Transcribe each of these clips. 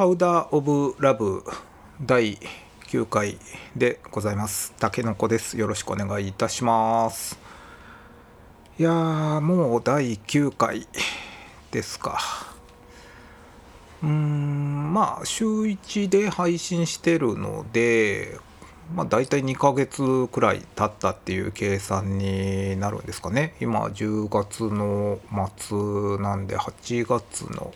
パウダー・オブ・ラブ第9回でございます。たけのこです。よろしくお願いいたします。いやー、もう第9回ですか。うーん、まあ、週1で配信してるので、まあ、大体2ヶ月くらい経ったっていう計算になるんですかね。今、10月の末なんで、8月の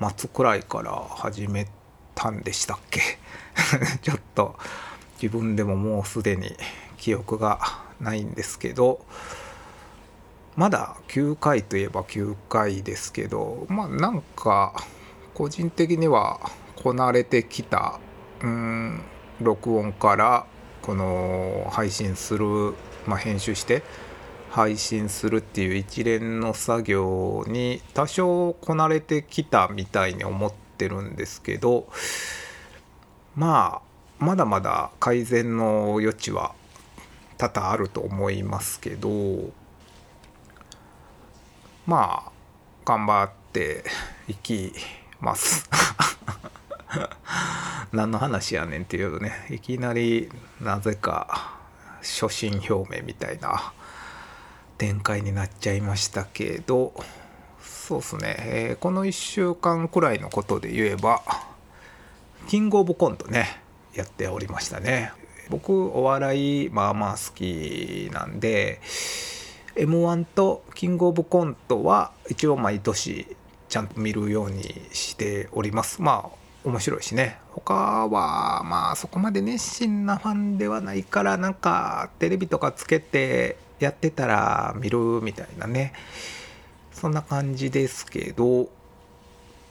末くらいから始めたんでしたっけ？ちょっと自分でももうすでに記憶がないんですけどまだ9回といえば9回ですけどまあなんか個人的にはこなれてきたうん録音からこの配信する、まあ、編集して配信するっていう一連の作業に多少こなれてきたみたいに思ってるんですけどまあまだまだ改善の余地は多々あると思いますけどまあ頑張っていきます。何の話やねんっていうとねいきなりなぜか初心表明みたいな展開になっちゃいましたけどそうですね、えーこの1週間くらいのことで言えばキングオブコントねやっておりましたね。僕お笑いまあまあ好きなんで m 1とキングオブコントは一応毎年ちゃんと見るようにしております。まあ面白いしね。他はまあそこまで熱心なファンではないからなんかテレビとかつけてやってたら見るみたいなね。そんな感じですけどう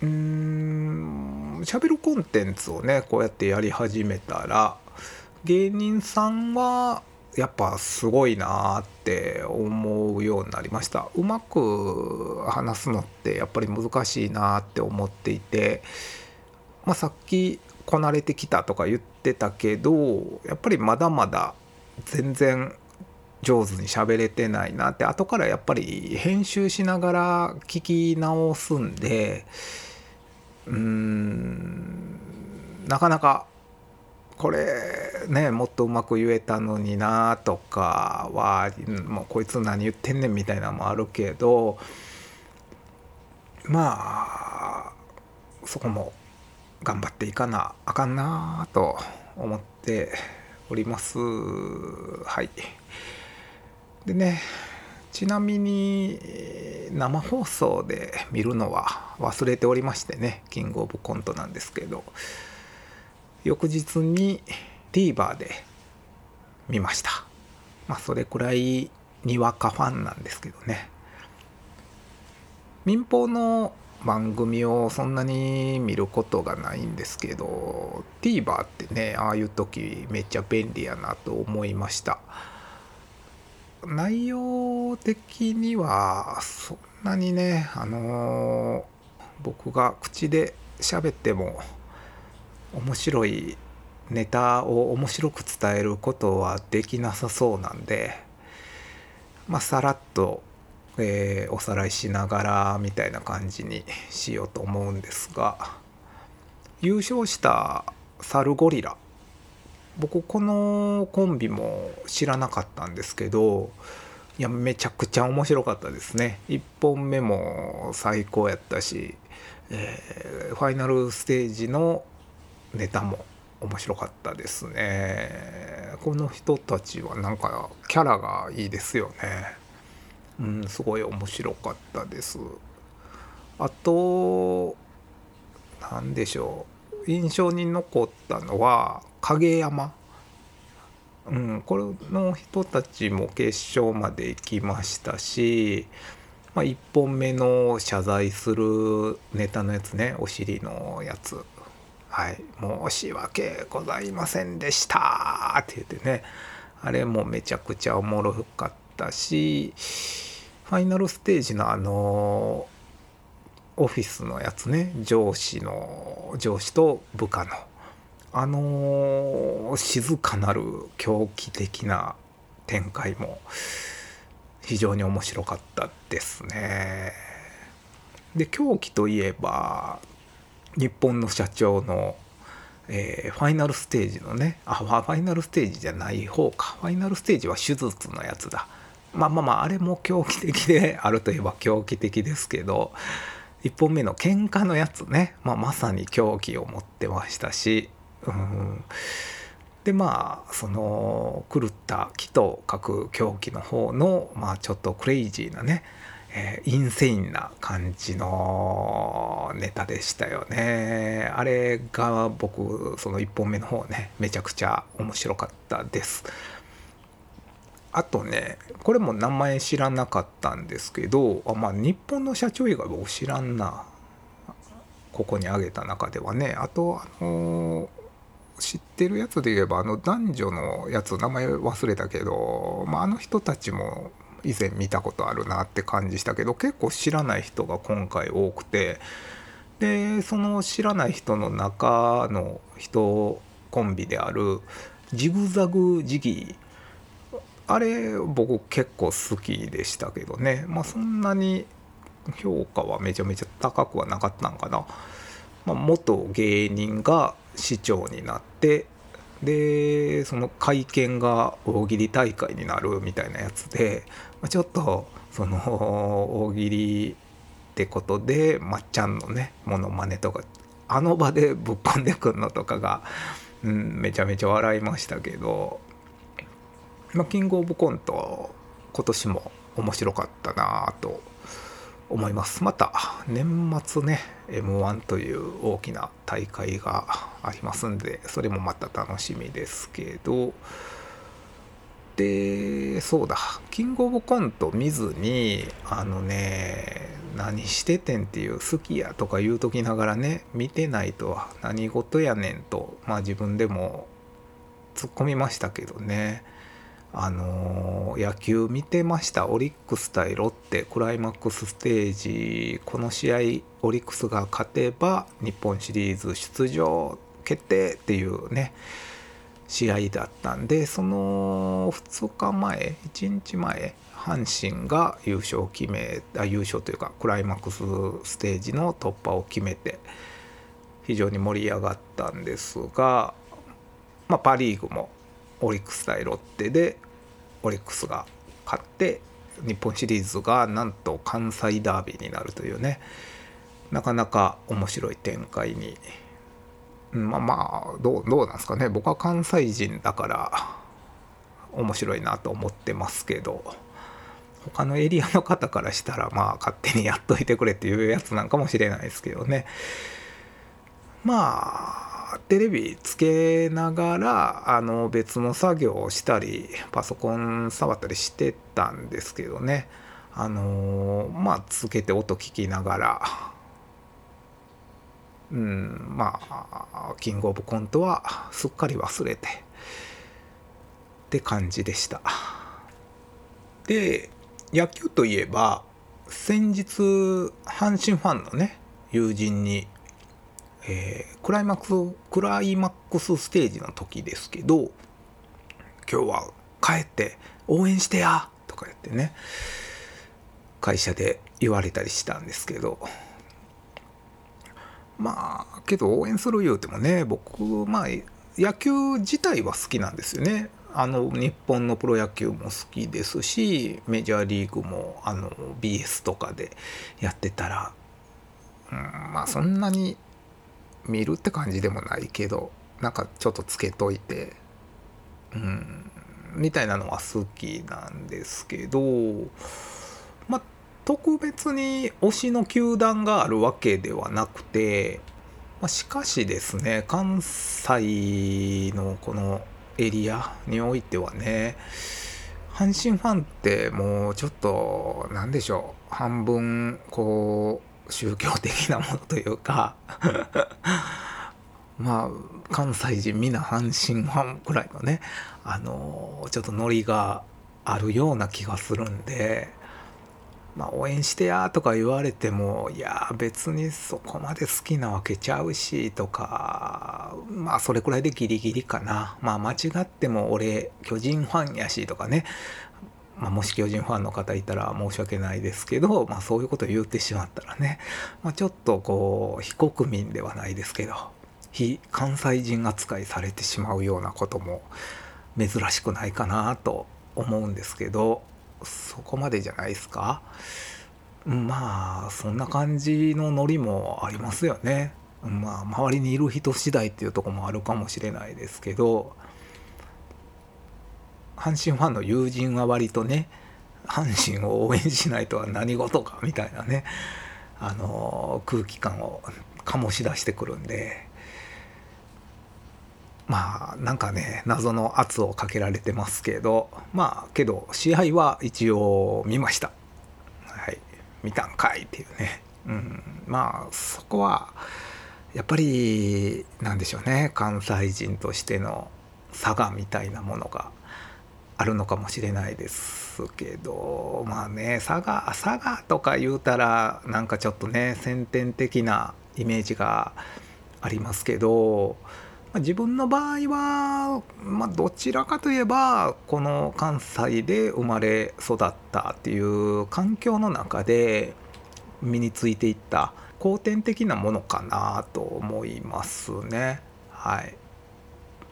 ーん喋るコンテンツをねこうやってやり始めたら芸人さんはやっぱすごいなーって思うようになりました。うまく話すのってやっぱり難しいなーって思っていて、まあ、さっきこなれてきたとか言ってたけどやっぱりまだまだ全然上手に喋れてないなって後からやっぱり編集しながら聞き直すんでうーんなかなかこれねもっとうまく言えたのになとかはもうこいつ何言ってんねんみたいなのもあるけどまあそこも頑張っていかなあかんなと思っております。はい。でねちなみに生放送で見るのは忘れておりましてねキングオブコントなんですけど翌日に TVer で見ました。まあそれくらいにわかファンなんですけどね。民放の番組をそんなに見ることがないんですけど TVer ってねああいう時めっちゃ便利やなと思いました。内容的にはそんなにねあのー僕が口で喋っても面白いネタを面白く伝えることはできなさそうなんでまあさらっと、えーおさらいしながらみたいな感じにしようと思うんですが優勝したサルゴリラ僕このコンビも知らなかったんですけどいやめちゃくちゃ面白かったですね。1本目も最高やったし、えーファイナルステージのネタも面白かったですね。この人たちはなんかキャラがいいですよね。うんすごい面白かったです。あと何でしょう。印象に残ったのは影山。うん、これの人たちも決勝まで行きましたし、まあ、1本目の謝罪するネタのやつねお尻のやつ「はい申し訳ございませんでした」って言ってねあれもめちゃくちゃおもろかったしファイナルステージのあのオフィスのやつね上司の上司と部下の。あの静かなる狂気的な展開も非常に面白かったですね。で狂気といえば日本の社長の、えー、ファイナルステージのねあファイナルステージじゃない方か。ファイナルステージは手術のやつだ。まあまあまああれも狂気的で あるといえば狂気的ですけど1本目の喧嘩のやつね、まあ、まさに狂気を持ってましたしうん。でまあその狂った木と書く狂気の方のまあちょっとクレイジーなねえー、インセインな感じのネタでしたよね。あれが僕その1本目の方ねめちゃくちゃ面白かったです。あとねこれも名前知らなかったんですけどあまあ日本の社長以外僕知らんな。ここに挙げた中ではね。あとあのー、知ってるやつで言えばあの男女のやつ名前忘れたけど、まあ、あの人たちも以前見たことあるなって感じしたけど結構知らない人が今回多くてでその知らない人の中の人コンビであるジグザグジギーあれ僕結構好きでしたけどね。まあそんなに評価はめちゃめちゃ高くはなかったんかな、まあ、元芸人が市長になってでその会見が大喜利大会になるみたいなやつでちょっとその大喜利ってことでまっちゃんのねモノマネとかあの場でぶっ込んでくんのとかが、うん、めちゃめちゃ笑いましたけど、まあ、キングオブコント今年も面白かったなと思います。また年末ね m 1という大きな大会がありますんでそれもまた楽しみですけど。でそうだ。キングオブコント見ずにあのね何しててんっていう好きやとか言うときながらね見てないとは何事やねんとまあ自分でも突っ込みましたけどね。あのー、野球見てました。オリックス対ロッテ。クライマックスステージ。この試合オリックスが勝てば日本シリーズ出場決定っていうね試合だったんでその2日前1日前阪神が優勝を決めあ優勝というかクライマックスステージの突破を決めて非常に盛り上がったんですが、まあ、パ・リーグもオリックス対ロッテでオリックスが勝って日本シリーズがなんと関西ダービーになるというねなかなか面白い展開にまあまあどうどうなんですかね。僕は関西人だから面白いなと思ってますけど他のエリアの方からしたらまあ勝手にやっといてくれっていうやつなんかもしれないですけどね。まあテレビつけながらあの別の作業をしたりパソコン触ったりしてたんですけどね。あのまあつけて音聞きながら。うんまあキングオブコントはすっかり忘れて。って感じでした。で野球といえば先日阪神ファンのね友人にえー、クライマックス、クライマックスステージの時ですけど、今日は帰って応援してやとか言ってね、会社で言われたりしたんですけど、まあ、けど応援する言うてもね、僕、まあ、野球自体は好きなんですよね。あの日本のプロ野球も好きですしメジャーリーグもあの BS とかでやってたら、うん、まあそんなに見るって感じでもないけどなんかちょっとつけといてうんみたいなのは好きなんですけどまあ特別に推しの球団があるわけではなくて、まあ、しかしですね関西のこのエリアにおいてはね阪神ファンってもうちょっと何でしょう半分こう宗教的なものというか まあ関西人みんな阪神ファンくらいのねあのちょっとノリがあるような気がするんでまあ応援してやとか言われてもいや別にそこまで好きなわけちゃうしとかまあそれくらいでギリギリかな。まあ間違っても俺巨人ファンやしとかね。まあ、もし巨人ファンの方いたら申し訳ないですけど、まあ、そういうことを言ってしまったらね、まあ、ちょっとこう非国民ではないですけど非関西人扱いされてしまうようなことも珍しくないかなと思うんですけどそこまでじゃないですかまあそんな感じのノリもありますよね。まあ周りにいる人次第っていうとこもあるかもしれないですけど阪神ファンの友人は割とね阪神を応援しないとは何事かみたいなねあの空気感を醸し出してくるんでまあなんかね謎の圧をかけられてますけどまあけど試合は一応見ました。はい見たんかいっていうね。うんまあそこはやっぱりなんでしょうね関西人としての差がみたいなものがあるのかもしれないですけどまあね佐賀佐賀とか言うたらなんかちょっとね先天的なイメージがありますけど、まあ、自分の場合は、まあ、どちらかといえばこの関西で生まれ育ったっていう環境の中で身についていった後天的なものかなと思いますね。はい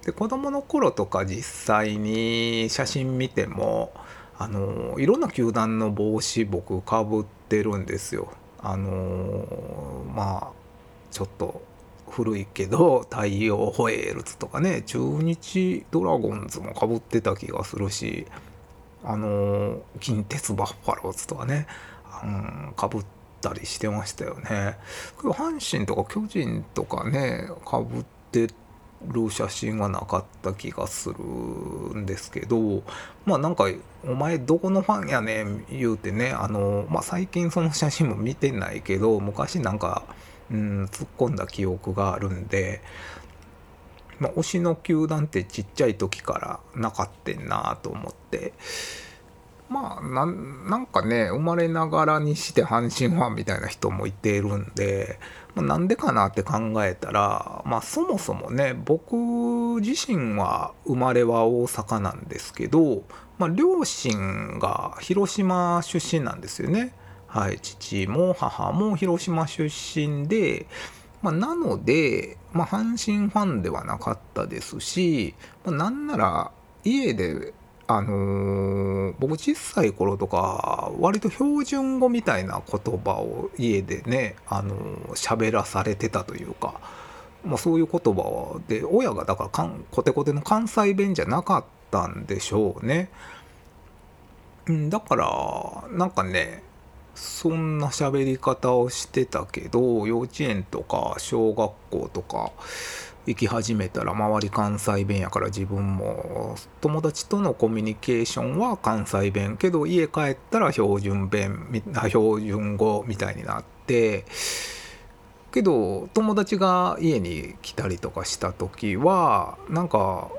で子供の頃とか実際に写真見てもあのいろんな球団の帽子僕かぶってるんですよ。あのまあちょっと古いけど太陽ホエールズとかね中日ドラゴンズもかぶってた気がするしあの近鉄バッファローズとかねかぶったりしてましたよね。阪神とか巨人とかねかぶってる写真はなかった気がするんですけどまあなんか「お前どこのファンやねん」言うてねあの、まあ、最近その写真も見てないけど昔なんか、うん、突っ込んだ記憶があるんで、まあ、推しの球団ってちっちゃい時からなかったんなと思って。まあなんかね生まれながらにして阪神ファンみたいな人もいているんでなんでかなって考えたら、まあ、そもそもね僕自身は生まれは大阪なんですけど、まあ、両親が広島出身なんですよね。はい、父も母も広島出身で、まあ、なので、まあ、阪神ファンではなかったですし、まあ、なんなら家であのー、僕小さい頃とか割と標準語みたいな言葉を家でね、あのー、喋らされてたというか、まあ、そういう言葉で親がだからかんコテコテの関西弁じゃなかったんでしょうね。だからなんかねそんな喋り方をしてたけど幼稚園とか小学校とか行き始めたら周り関西弁やから自分も友達とのコミュニケーションは関西弁けど家帰ったら標準弁標準語みたいになってけど友達が家に来たりとかした時はなんか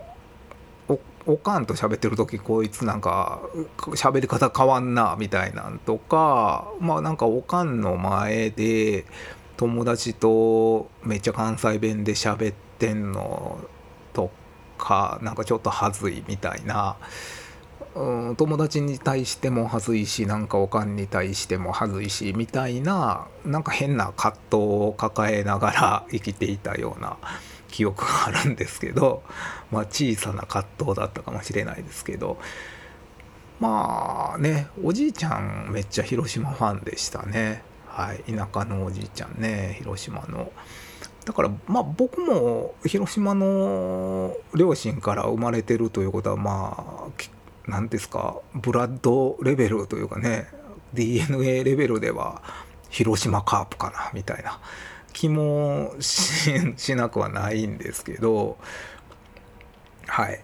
おかんと喋ってる時こいつなんか喋り方変わんなみたいなんとかまあなんかおかんの前で友達とめっちゃ関西弁で喋ってんのとかなんかちょっとはずいみたいな、うん、友達に対してもはずいしなんかおかんに対してもはずいしみたいななんか変な葛藤を抱えながら生きていたような記憶があるんですけど、まあ、小さな葛藤だったかもしれないですけど。まあねおじいちゃんめっちゃ広島ファンでしたね。はい、田舎のおじいちゃんね広島の。だからまあ僕も広島の両親から生まれてるということはまあ何ですかブラッドレベルというかね DNA レベルでは広島カープかなみたいな気もしなくはないんですけどはい。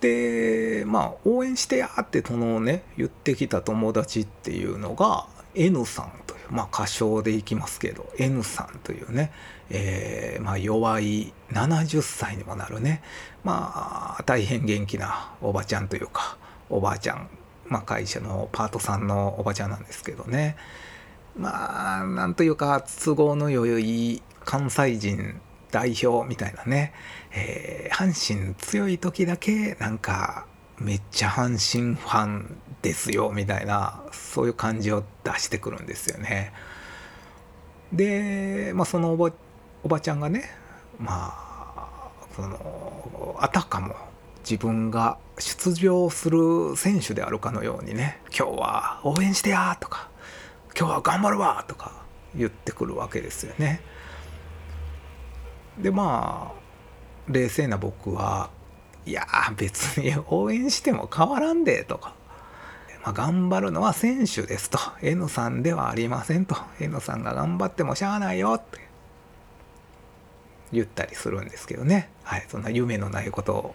でまあ応援してやってそのね言ってきた友達っていうのが N さんというまあ歌唱でいきますけど N さんというね、えー、まあ、弱い70歳にもなるね。まあ大変元気なおばちゃんというかおばあちゃん、まあ、会社のパートさんのおばちゃんなんですけどね。まあなんというか都合の良い関西人代表みたいなね、えー、阪神強い時だけなんかめっちゃ阪神ファンですよみたいなそういう感じを出してくるんですよね。で、まあ、そのおばおばちゃんがねまあそのあたかも自分が出場する選手であるかのようにね「今日は応援してや!」とか「今日は頑張るわ!」とか言ってくるわけですよね。でまあ冷静な僕はいや別に応援しても変わらんでとか、まあ、頑張るのは選手ですと N さんではありませんと N さんが頑張ってもしゃあないよって言ったりするんですけどねはいそんな夢のないことを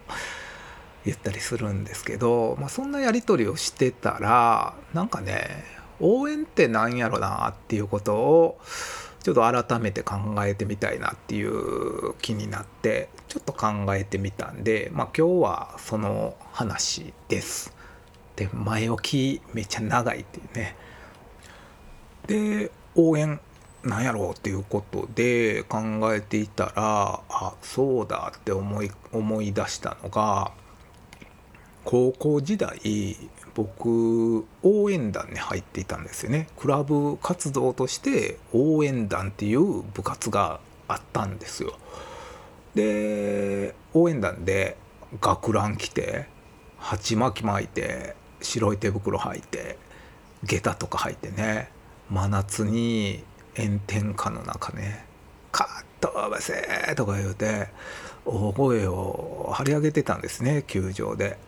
言ったりするんですけど、まあ、そんなやり取りをしてたらなんかね応援って何やろなっていうことをちょっと改めて考えてみたいなっていう気になってちょっと考えてみたんで、まあ、今日はその話です。で前置きめっちゃ長いっていうね。で応援なんやろうっていうことで考えていたらあそうだって思い思い出したのが高校時代僕応援団に入っていたんですよね。クラブ活動として応援団っていう部活があったんですよ。で応援団で学ラン着て鉢巻き巻いて白い手袋履いて下駄とか履いてね真夏に炎天下の中ね「カットバセ!」とか言うて大声を張り上げてたんですね球場で。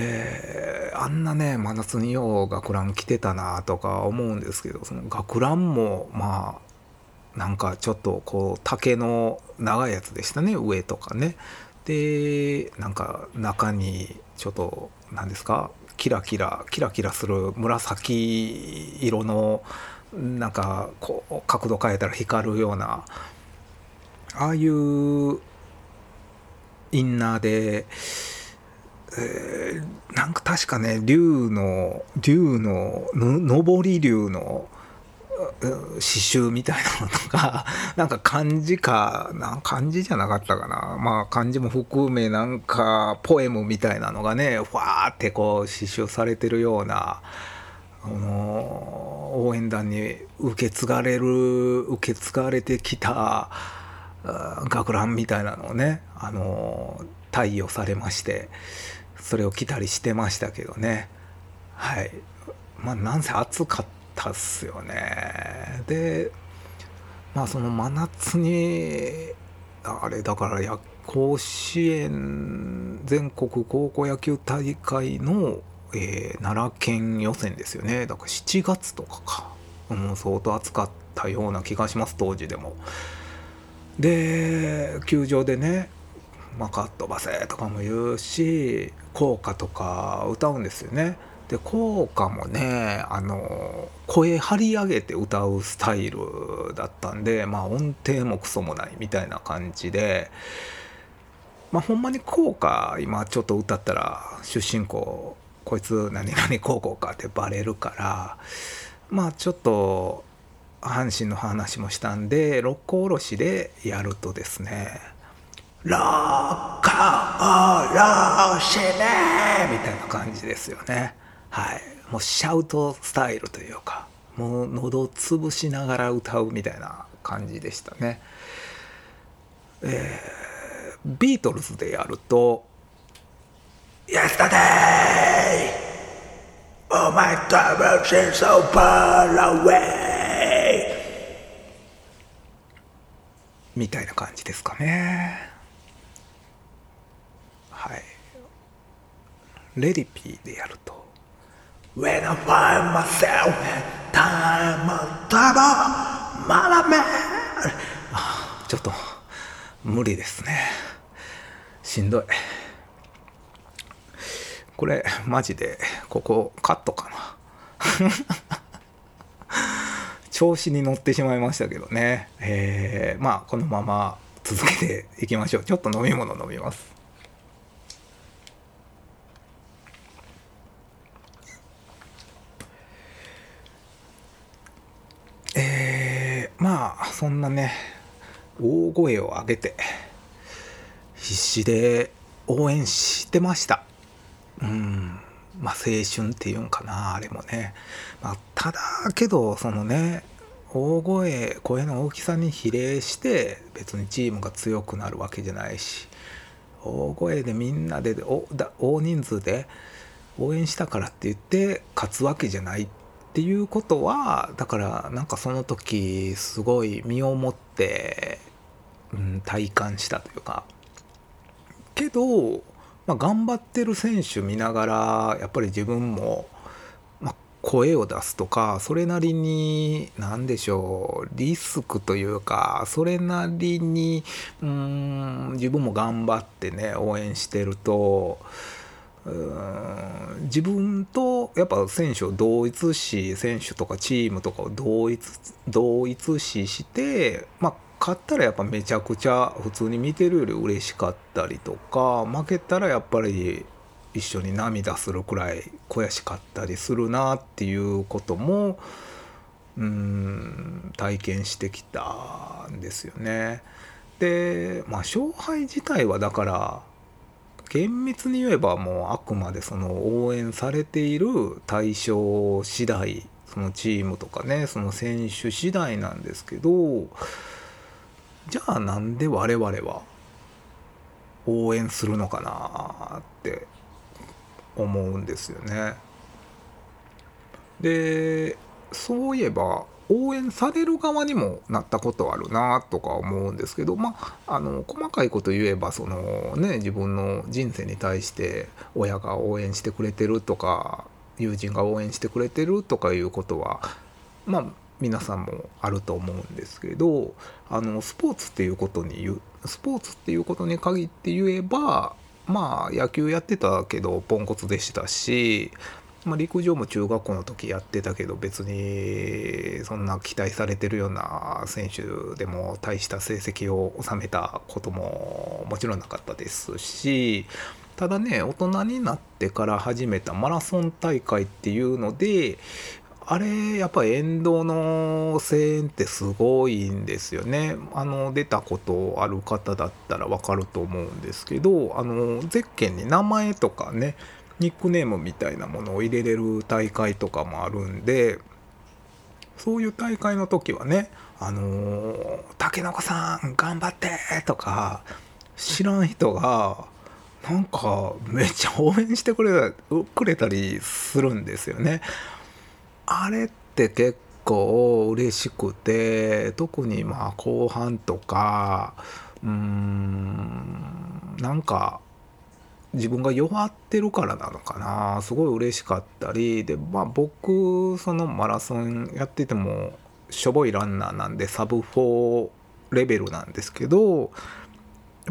えー、あんなね真夏によう学ラン着てたなとか思うんですけどその学ランもまあなんかちょっとこう竹の長いやつでしたね上とかねでなんか中にちょっと何ですかキラキラキラキラする紫色のなんかこう角度変えたら光るようなああいうインナーでえー、なんか確かね竜の竜の上り竜の刺繍みたいなのとか なんか漢字かな漢字じゃなかったかな。まあ漢字も含めなんかポエムみたいなのがねふわーってこう刺繍されてるようなあの応援団に受け継がれる受け継がれてきた学ランみたいなのをねあの貸与されましてそれを着たりしてましたけどね。はい。まあなんせ暑かったっすよね。でまあその真夏にあれだからや甲子園全国高校野球大会の、えー、奈良県予選ですよね。だから7月とかか、うん、相当暑かったような気がします当時でも。で球場でねまあ、カットバセとかも言うし効果とか歌うんですよね。で効果もねあの声張り上げて歌うスタイルだったんで、まあ、音程もクソもないみたいな感じで、まあ、ほんまに効果今ちょっと歌ったら出身校こいつ何々高校かってバレるからまあちょっと阪神の話もしたんで六甲おろしでやるとですねロッカーロシネみたいな感じですよね。はい。もうシャウトスタイルというか、もう喉潰しながら歌うみたいな感じでしたね。えー、ビートルズでやると、Yesterday! Oh my God, seems so far away! みたいな感じですかね。はいレディピーでやると When I find myself time on trouble まだめちょっと無理ですねしんどいこれマジでここカットかな。調子に乗ってしまいましたけどね。えー、まあこのまま続けていきましょう。ちょっと飲み物飲みます。えまあそんなね大声を上げて必死で応援してました。うん。まあ青春っていうんかなあれもね、まあ、ただけどそのね大声声の大きさに比例して別にチームが強くなるわけじゃないし大声でみんなで大人数で応援したからって言って勝つわけじゃないっていうことはだからなんかその時すごい身をもって、うん、体感したというか。けど、まあ、頑張ってる選手見ながらやっぱり自分も、ま、声を出すとかそれなりに何でしょうリスクというかそれなりにうん自分も頑張ってね応援してると。自分とやっぱ選手を同一視選手とかチームとかを同一同一視してまあ勝ったらやっぱめちゃくちゃ普通に見てるより嬉しかったりとか負けたらやっぱり一緒に涙するくらい悔しかったりするなっていうこともうん体験してきたんですよね。でまあ勝敗自体はだから厳密に言えばもうあくまでその応援されている対象次第そのチームとかねその選手次第なんですけどじゃあなんで我々は応援するのかなって思うんですよね。でそういえば応援される側にもなったことあるなとか思うんですけどまああの細かいこと言えばそのね自分の人生に対して親が応援してくれてるとか友人が応援してくれてるとかいうことはまあ皆さんもあると思うんですけどあのスポーツっていうことに言うスポーツっていうことに限って言えばまあ野球やってたけどポンコツでしたしまあ、陸上も中学校の時やってたけど別にそんな期待されてるような選手でも大した成績を収めたことももちろんなかったですしただね大人になってから始めたマラソン大会っていうのであれやっぱ沿道の声援ってすごいんですよね。あの出たことある方だったらわかると思うんですけどあのゼッケンに名前とかねニックネームみたいなものを入れれる大会とかもあるんでそういう大会の時はね「あのー、竹の子さん頑張って!」とか知らん人がなんかめっちゃ応援してくれたくれたりするんですよね。あれって結構嬉しくて特にまあ後半とかうーんなんか自分が弱ってるからなのかな。すごい嬉しかったりでまあ僕そのマラソンやっててもしょぼいランナーなんでサブ4レベルなんですけどやっ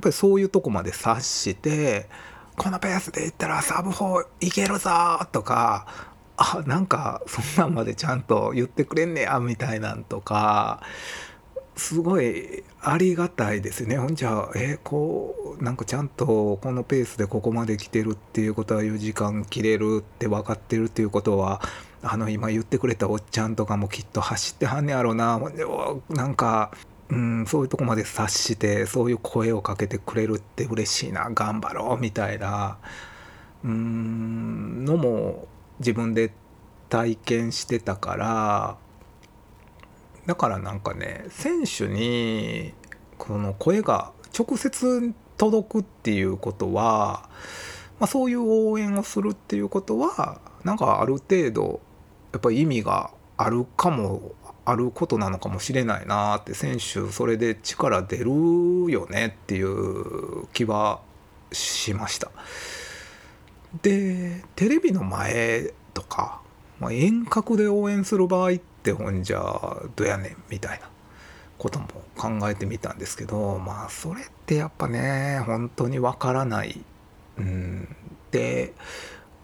ぱりそういうとこまで察してこのペースでいったらサブ4いけるぞとかあなんかそんなんまでちゃんと言ってくれんねやみたいなんとかすごいありがたいですね。ほんじゃえ、こうなんかちゃんとこのペースでここまで来てるっていうことは4時間切れるって分かってるっていうことはあの今言ってくれたおっちゃんとかもきっと走ってはんねやろうなほんでなんか、うん、そういうとこまで察してそういう声をかけてくれるって嬉しいな頑張ろうみたいなうんのも自分で体験してたからだからなんかね選手にこの声が直接届くっていうことは、まあ、そういう応援をするっていうことはなんかある程度やっぱり意味があるかもあることなのかもしれないなって選手それで力出るよねっていう気はしました。でテレビの前とか、まあ、遠隔で応援する場合ってほんじゃどやねんみたいなことも考えてみたんですけどまあそれってやっぱね本当にわからない。うん、で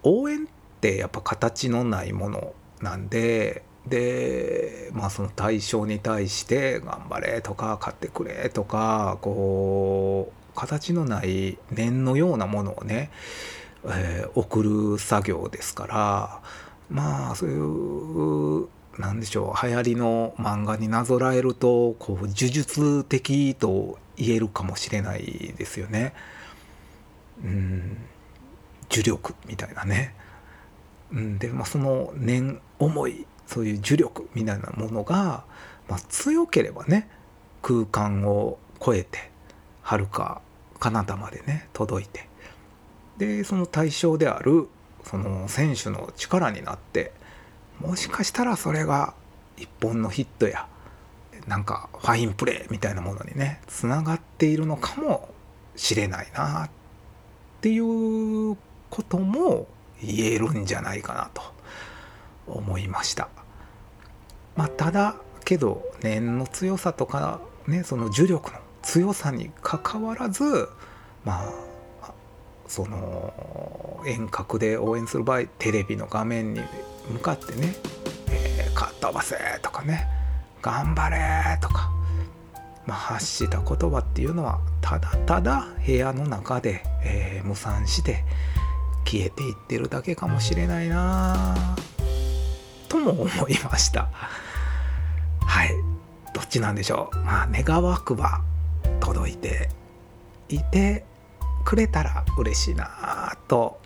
応援ってやっぱ形のないものなんででまあその対象に対して頑張れとか買ってくれとかこう形のない念のようなものをね、えー、送る作業ですからまあそういう何でしょう流行りの漫画になぞらえるとこう呪術的と言えるかもしれないですよね。うん呪力みたいなね、うん、で、まあ、その念思いそういう呪力みたいなものが、まあ、強ければね空間を超えてはるか彼方までね届いてでその対象であるその選手の力になってもしかしたらそれが一本のヒットやなんかファインプレーみたいなものにねつながっているのかもしれないなっていうことも言えるんじゃないかなと思いました。まあ、ただけど念の強さとかねその呪力の強さにかかわらずまあその遠隔で応援する場合テレビの画面に向かってね「えー、かっ飛ばせ!」とかね「頑張れ!」とか、まあ、発した言葉っていうのはただただ部屋の中で、えー、無産して消えていってるだけかもしれないなとも思いましたはいどっちなんでしょうまあ願わくば届いていてくれたら嬉しいなと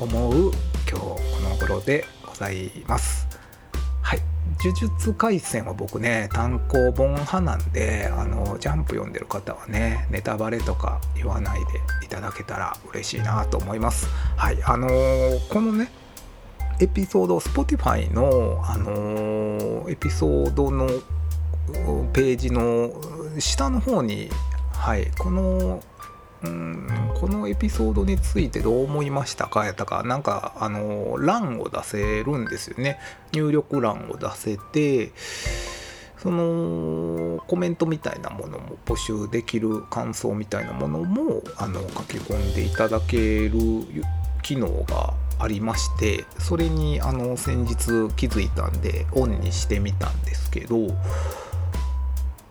思う今日この頃でございます。はい。呪術廻戦は僕ね単行本派なんであのジャンプ読んでる方はねネタバレとか言わないでいただけたら嬉しいなと思います。はい。あのー、このねエピソード Spotify の、あのー、エピソードのページの下の方に、はい、このうんこのエピソードについてどう思いましたか？やったか？なんかあの欄を出せるんですよね。入力欄を出せてそのコメントみたいなものも募集できる感想みたいなものもあの書き込んでいただける機能がありましてそれにあの先日気づいたんでオンにしてみたんですけど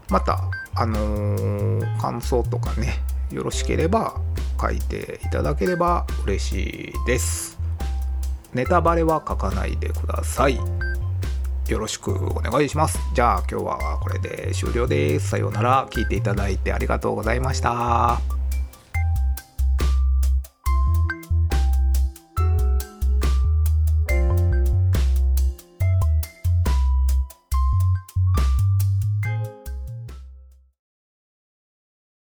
またあのー、感想とかねよろしければ書いていただければ嬉しいです。ネタバレは書かないでください。よろしくお願いします。じゃあ今日はこれで終了です。さようなら。聞いていただいてありがとうございました。